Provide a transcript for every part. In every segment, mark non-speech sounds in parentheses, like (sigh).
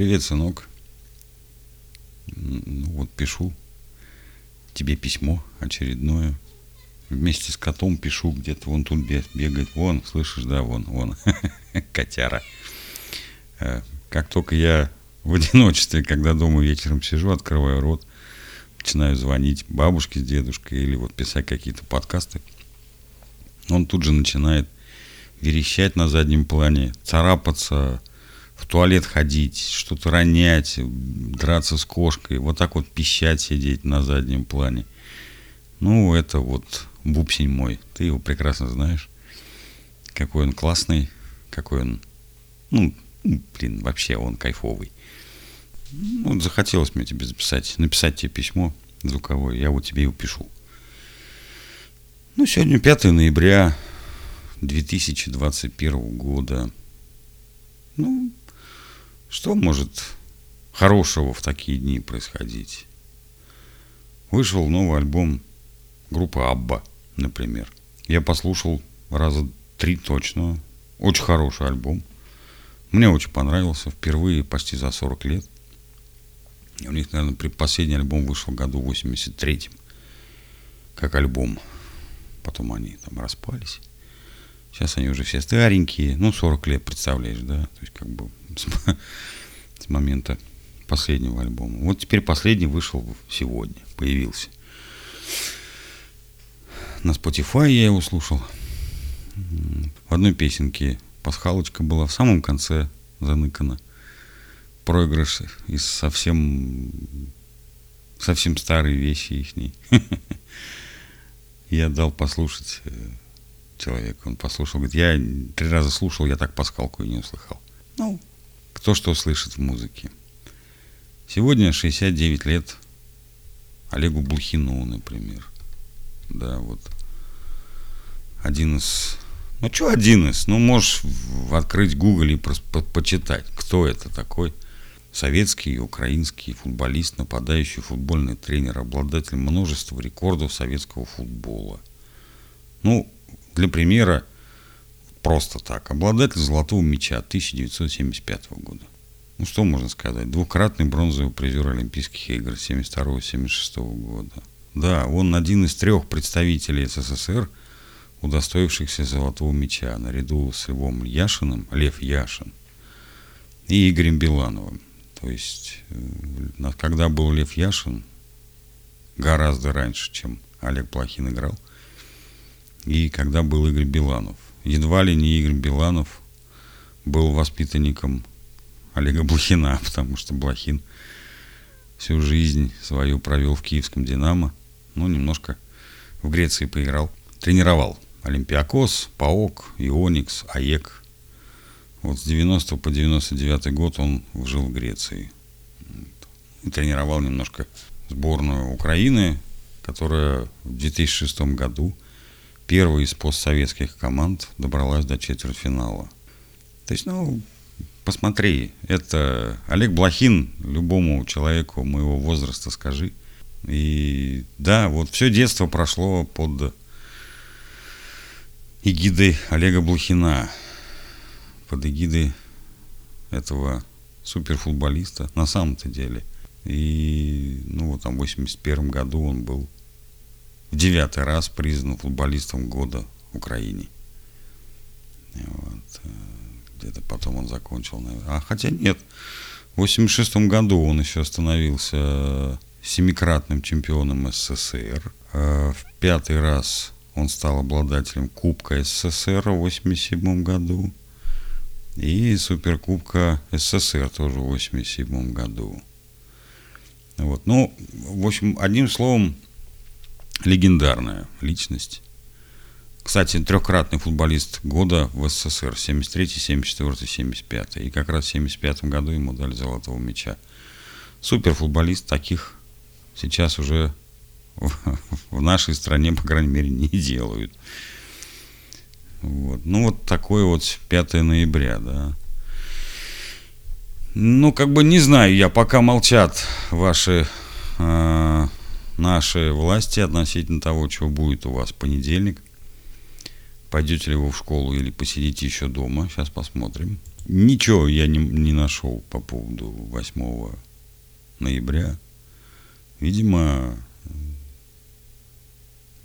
Привет, сынок. Ну вот пишу тебе письмо очередное. Вместе с котом пишу, где-то вон тут бегает. Вон, слышишь, да, вон, вон, (laughs) котяра. Э, как только я в одиночестве, когда дома вечером сижу, открываю рот, начинаю звонить бабушке с дедушкой или вот писать какие-то подкасты, он тут же начинает верещать на заднем плане, царапаться, в туалет ходить, что-то ронять, драться с кошкой, вот так вот пищать, сидеть на заднем плане. Ну, это вот бубсень мой, ты его прекрасно знаешь. Какой он классный, какой он, ну, блин, вообще он кайфовый. Ну, захотелось мне тебе записать, написать тебе письмо звуковое, я вот тебе его пишу. Ну, сегодня 5 ноября 2021 года. Ну, что может хорошего в такие дни происходить? Вышел новый альбом группы Абба, например. Я послушал раза три точно. Очень хороший альбом. Мне очень понравился. Впервые почти за 40 лет. У них, наверное, последний альбом вышел в году 83-м. Как альбом. Потом они там распались. Сейчас они уже все старенькие. Ну, 40 лет, представляешь, да? То есть, как бы с, (laughs) с момента последнего альбома. Вот теперь последний вышел сегодня, появился. На Spotify я его слушал. В одной песенке пасхалочка была в самом конце заныкана. Проигрыш из совсем совсем старые вещи ихней. (laughs) Я дал послушать э, человек. Он послушал, говорит, я три раза слушал, я так пасхалку и не услыхал. Ну, кто что слышит в музыке. Сегодня 69 лет Олегу Блохину, например. Да, вот. Один из... Ну, что один из? Ну, можешь открыть Google и просто по почитать, кто это такой. Советский и украинский футболист, нападающий футбольный тренер, обладатель множества рекордов советского футбола. Ну, для примера, просто так. Обладатель золотого мяча 1975 года. Ну, что можно сказать? Двукратный бронзовый призер Олимпийских игр 72-76 года. Да, он один из трех представителей СССР, удостоившихся золотого мяча, наряду с Львом Яшиным, Лев Яшин, и Игорем Билановым. То есть, э, когда был Лев Яшин, гораздо раньше, чем Олег Плохин играл, и когда был Игорь Биланов. Едва ли не Игорь Биланов был воспитанником Олега Блохина, (laughs) потому что Блохин всю жизнь свою провел в киевском «Динамо», ну, немножко в Греции поиграл, тренировал Олимпиакос, ПАОК, Ионикс, АЕК. Вот с 90 по 99 год он жил в Греции. И тренировал немножко сборную Украины, которая в 2006 году – первая из постсоветских команд добралась до четвертьфинала. То есть, ну, посмотри, это Олег Блохин, любому человеку моего возраста скажи. И да, вот все детство прошло под эгидой Олега Блохина, под эгидой этого суперфутболиста на самом-то деле. И, ну, вот там в 81 году он был девятый раз признан футболистом года в Украине. Вот. Э, где-то потом он закончил. А хотя нет, в 86 году он еще становился семикратным чемпионом СССР. Э, в пятый раз он стал обладателем Кубка СССР в 87 году. И Суперкубка СССР тоже в 87 году. Вот. Ну, в общем, одним словом, легендарная личность. Кстати, трехкратный футболист года в СССР, 73, 74, 75. И как раз в 75 году ему дали золотого мяча. Суперфутболист таких сейчас уже (laughs) в нашей стране, по крайней мере, не делают. Вот. Ну, вот такое вот 5 ноября, да. Ну, как бы не знаю я, пока молчат ваши э, наши власти относительно того, чего будет у вас в понедельник. Пойдете ли вы в школу или посидите еще дома, сейчас посмотрим. Ничего я не, не нашел по поводу 8 ноября. Видимо,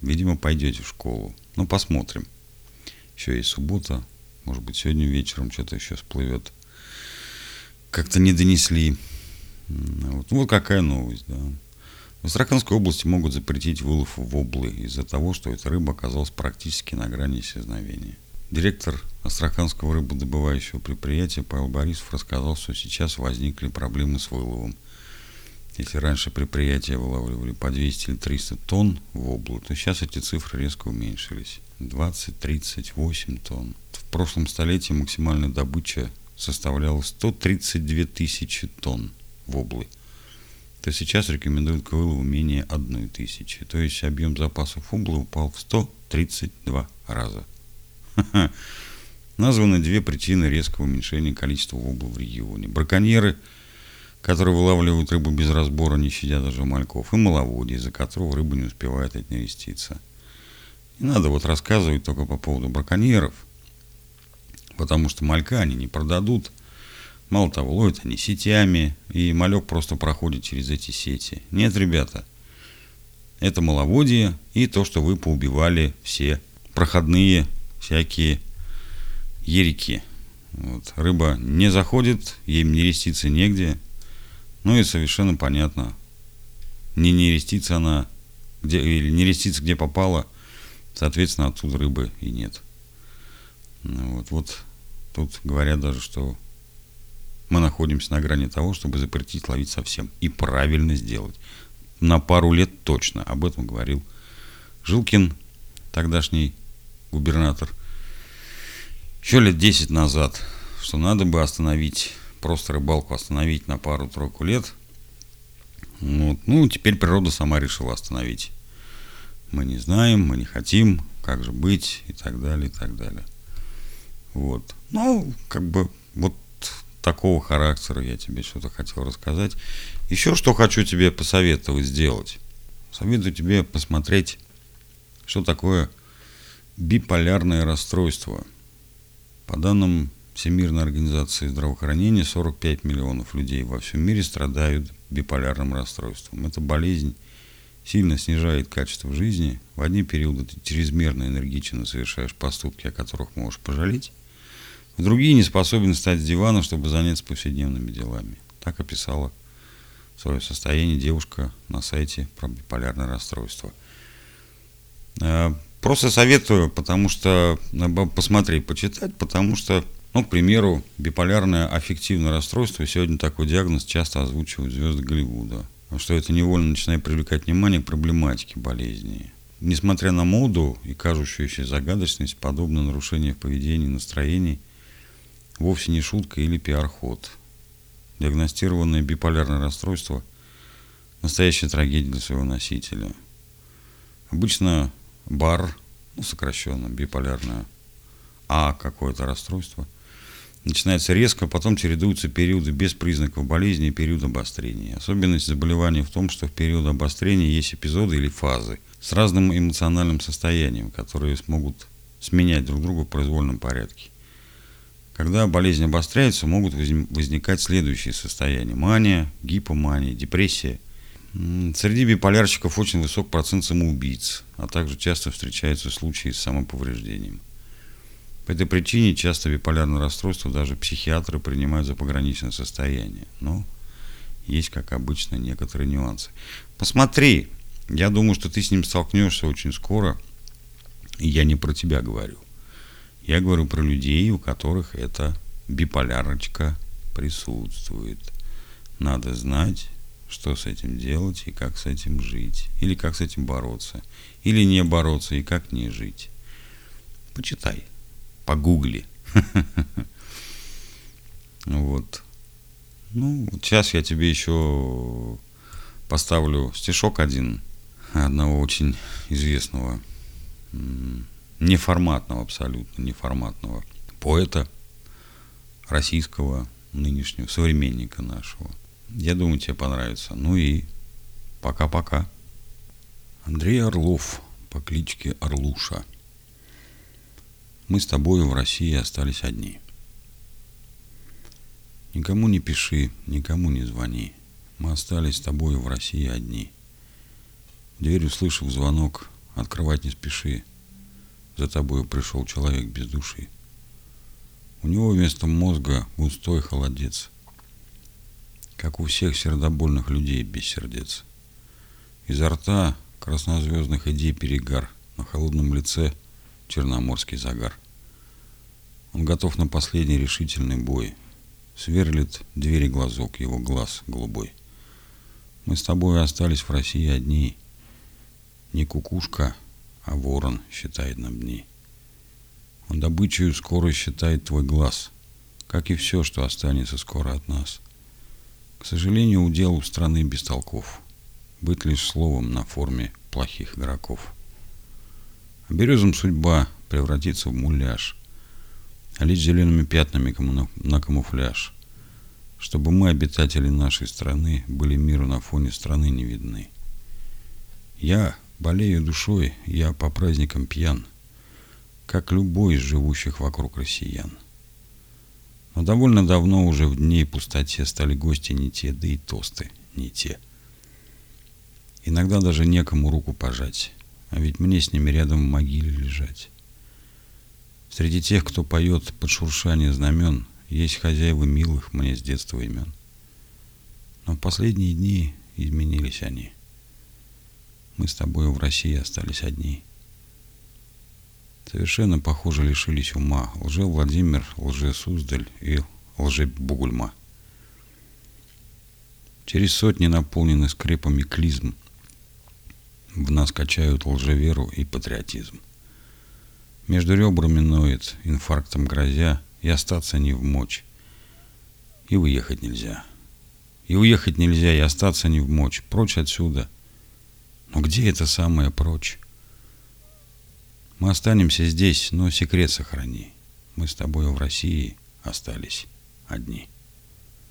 видимо, пойдете в школу. Ну, посмотрим. Еще есть суббота. Может быть, сегодня вечером что-то еще всплывет. Как-то не донесли. Вот, вот какая новость, да. В Астраханской области могут запретить вылов в облы из-за того, что эта рыба оказалась практически на грани исчезновения. Директор Астраханского рыбодобывающего предприятия Павел Борисов рассказал, что сейчас возникли проблемы с выловом. Если раньше предприятия вылавливали по 200 или 300 тонн в облу, то сейчас эти цифры резко уменьшились. 20-38 тонн. В прошлом столетии максимальная добыча составляла 132 тысячи тонн в облы то сейчас рекомендуют к вылову менее одной тысячи. То есть объем запасов убла упал в 132 раза. (laughs) Названы две причины резкого уменьшения количества убла в регионе. Браконьеры, которые вылавливают рыбу без разбора, не щадя даже мальков, и маловодье, из-за которого рыба не успевает отнереститься. Не надо вот рассказывать только по поводу браконьеров, потому что малька они не продадут – Мало того, ловят они сетями, и малек просто проходит через эти сети. Нет, ребята, это маловодье и то, что вы поубивали все проходные всякие ерики. Вот. Рыба не заходит, ей нереститься негде. Ну и совершенно понятно, не нерестится она, где, или нерестится где попало, соответственно, оттуда рыбы и нет. Ну вот, вот тут говорят даже, что мы находимся на грани того, чтобы запретить ловить совсем. И правильно сделать. На пару лет точно. Об этом говорил Жилкин, тогдашний губернатор. Еще лет 10 назад, что надо бы остановить, просто рыбалку остановить на пару-тройку лет. Вот. Ну, теперь природа сама решила остановить. Мы не знаем, мы не хотим, как же быть и так далее, и так далее. Вот. Ну, как бы, вот такого характера я тебе что-то хотел рассказать. Еще что хочу тебе посоветовать сделать. Советую тебе посмотреть, что такое биполярное расстройство. По данным Всемирной организации здравоохранения, 45 миллионов людей во всем мире страдают биполярным расстройством. Эта болезнь сильно снижает качество жизни. В одни периоды ты чрезмерно энергично совершаешь поступки, о которых можешь пожалеть, Другие не способны встать с дивана, чтобы заняться повседневными делами. Так описала свое состояние девушка на сайте про биполярное расстройство. Э, просто советую, потому что э, посмотреть, почитать, потому что, ну, к примеру, биполярное аффективное расстройство, сегодня такой диагноз часто озвучивают звезды Голливуда, что это невольно начинает привлекать внимание к проблематике болезни. Несмотря на моду и кажущуюся загадочность, подобное нарушение в поведении и настроении – вовсе не шутка или пиар-ход. Диагностированное биполярное расстройство – настоящая трагедия для своего носителя. Обычно бар, ну, сокращенно, биполярное А какое-то расстройство, начинается резко, потом чередуются периоды без признаков болезни и период обострения. Особенность заболевания в том, что в период обострения есть эпизоды или фазы с разным эмоциональным состоянием, которые смогут сменять друг друга в произвольном порядке. Когда болезнь обостряется, могут возникать следующие состояния. Мания, гипомания, депрессия. Среди биполярщиков очень высок процент самоубийц, а также часто встречаются случаи с самоповреждением. По этой причине часто биполярное расстройство даже психиатры принимают за пограничное состояние. Но есть, как обычно, некоторые нюансы. Посмотри, я думаю, что ты с ним столкнешься очень скоро, и я не про тебя говорю. Я говорю про людей, у которых эта биполярочка присутствует. Надо знать, что с этим делать и как с этим жить. Или как с этим бороться. Или не бороться и как не жить. Почитай. Погугли. (laughs) Вот. Ну, сейчас я тебе еще поставлю стишок один одного очень известного неформатного абсолютно, неформатного поэта российского нынешнего, современника нашего. Я думаю, тебе понравится. Ну и пока-пока. Андрей Орлов по кличке Орлуша. Мы с тобой в России остались одни. Никому не пиши, никому не звони. Мы остались с тобой в России одни. Дверь услышав звонок, открывать не спеши. За тобой пришел человек без души. У него вместо мозга густой холодец, как у всех сердобольных людей без сердец. Изо рта краснозвездных идей перегар, на холодном лице черноморский загар. Он готов на последний решительный бой. Сверлит двери глазок его глаз голубой. Мы с тобой остались в России одни. Не кукушка, а ворон считает нам дни. Он добычу скоро считает твой глаз, как и все, что останется скоро от нас. К сожалению, удел у страны без толков. Быть лишь словом на форме плохих игроков. А березам судьба превратится в муляж, а лишь зелеными пятнами на камуфляж, чтобы мы, обитатели нашей страны, были миру на фоне страны не видны. Я болею душой, я по праздникам пьян, как любой из живущих вокруг россиян. Но довольно давно уже в дни пустоте стали гости не те, да и тосты не те. Иногда даже некому руку пожать, а ведь мне с ними рядом в могиле лежать. Среди тех, кто поет под шуршание знамен, есть хозяева милых мне с детства имен. Но в последние дни изменились они. Мы с тобой в России остались одни. Совершенно, похоже, лишились ума лже-Владимир, лже-Суздаль и лже-Бугульма. Через сотни наполненных скрепами клизм в нас качают лжеверу и патриотизм. Между ребрами ноет, инфарктом грозя, и остаться не в мочь. И уехать нельзя. И уехать нельзя, и остаться не в мочь. Прочь отсюда. Но где это самое прочь? Мы останемся здесь, но секрет сохрани. Мы с тобой в России остались одни.